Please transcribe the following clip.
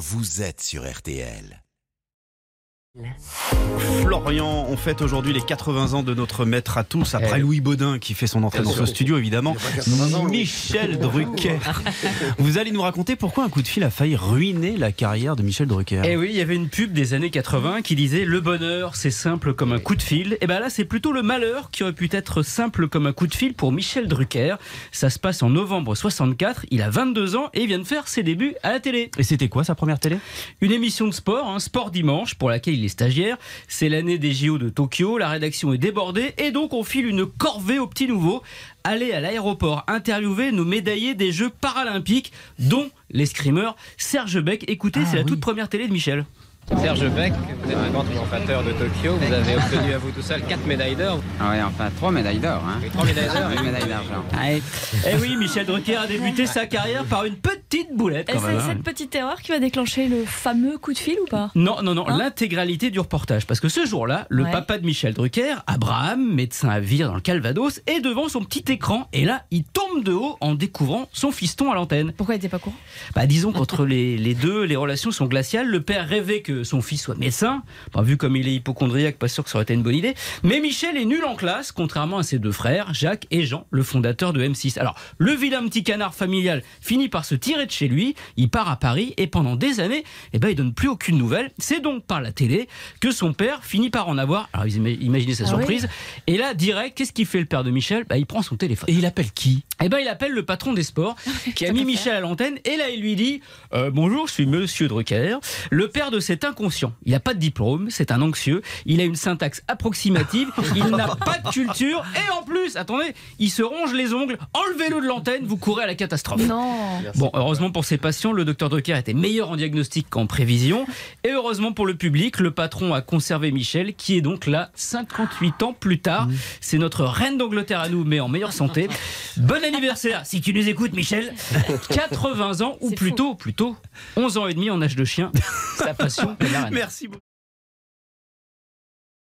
vous êtes sur RTL. Florian, on fête aujourd'hui les 80 ans de notre maître à tous, après Eh. Louis Baudin qui fait son entrée dans ce studio évidemment. Michel Drucker. Vous allez nous raconter pourquoi un coup de fil a failli ruiner la carrière de Michel Drucker. Eh oui, il y avait une pub des années 80 qui disait Le bonheur, c'est simple comme un coup de fil. Et ben là, c'est plutôt le malheur qui aurait pu être simple comme un coup de fil pour Michel Drucker. Ça se passe en novembre 64. Il a 22 ans et il vient de faire ses débuts à la télé. Et c'était quoi sa première télé? Une émission de sport, un sport dimanche, pour laquelle il est stagiaire. C'est l'année des JO de Tokyo. La rédaction est débordée et donc on file une corvée aux petits nouveaux. Aller à l'aéroport interviewer nos médaillés des Jeux paralympiques, dont l'escrimeur Serge Beck. Écoutez, c'est la toute première télé de Michel. Serge Beck, vous êtes un grand triomphateur de Tokyo, vous avez obtenu à vous tout seul 4 médailles d'or Ah ouais, enfin, trois médailles d'or. Hein. et 3 médailles d'or. Une médaille d'argent. Eh oui, Michel Drucker a débuté sa carrière par une petite boulette. Et quand même, c'est cette petite erreur qui va déclencher le fameux coup de fil ou pas? Non, non, non, Hein? l'intégralité du reportage. Parce que ce jour-là, le Ouais. papa de Michel Drucker, Abraham, médecin à Vire dans le Calvados, est devant son petit écran. Et là, il tombe de haut en découvrant son fiston à l'antenne. Pourquoi il était pas courant? Bah, disons qu'entre les, les deux, les relations sont glaciales. Le père rêvait que son fils soit médecin. Bah, vu comme il est hypochondriaque, pas sûr que ça aurait été une bonne idée. Mais Michel est nul en classe, contrairement à ses deux frères, Jacques et Jean, le fondateur de M6. Alors, le vilain petit canard familial finit par se tirer de chez lui. Il part à Paris et pendant des années, eh ben, il donne plus aucune nouvelle. C'est donc par la télé que son père finit par en avoir. Alors, ima- imaginez sa Ah surprise. Et là, direct, qu'est-ce qu'il fait le père de Michel? Bah, Il prend son téléphone. Et il appelle qui? Eh ben, il appelle le patron des sports qui a mis Michel à l'antenne et là il lui dit euh, bonjour, je suis Monsieur Drucker, le père de cet inconscient. Il n'a pas de diplôme, c'est un anxieux. Il a une syntaxe approximative, il n'a pas de culture et en plus, attendez, il se ronge les ongles. Enlevez-le de l'antenne, vous courez à la catastrophe. Non. Bon, heureusement pour ses patients, le docteur Drucker était meilleur en diagnostic qu'en prévision. Et heureusement pour le public, le patron a conservé Michel, qui est donc là 58 ans plus tard. C'est notre reine d'Angleterre à nous, mais en meilleure santé. Bon anniversaire, si tu nous écoutes, Michel. 80 ans, ou plutôt, plutôt 11 ans et demi en âge de chien. Sa passion, la reine. Merci beaucoup.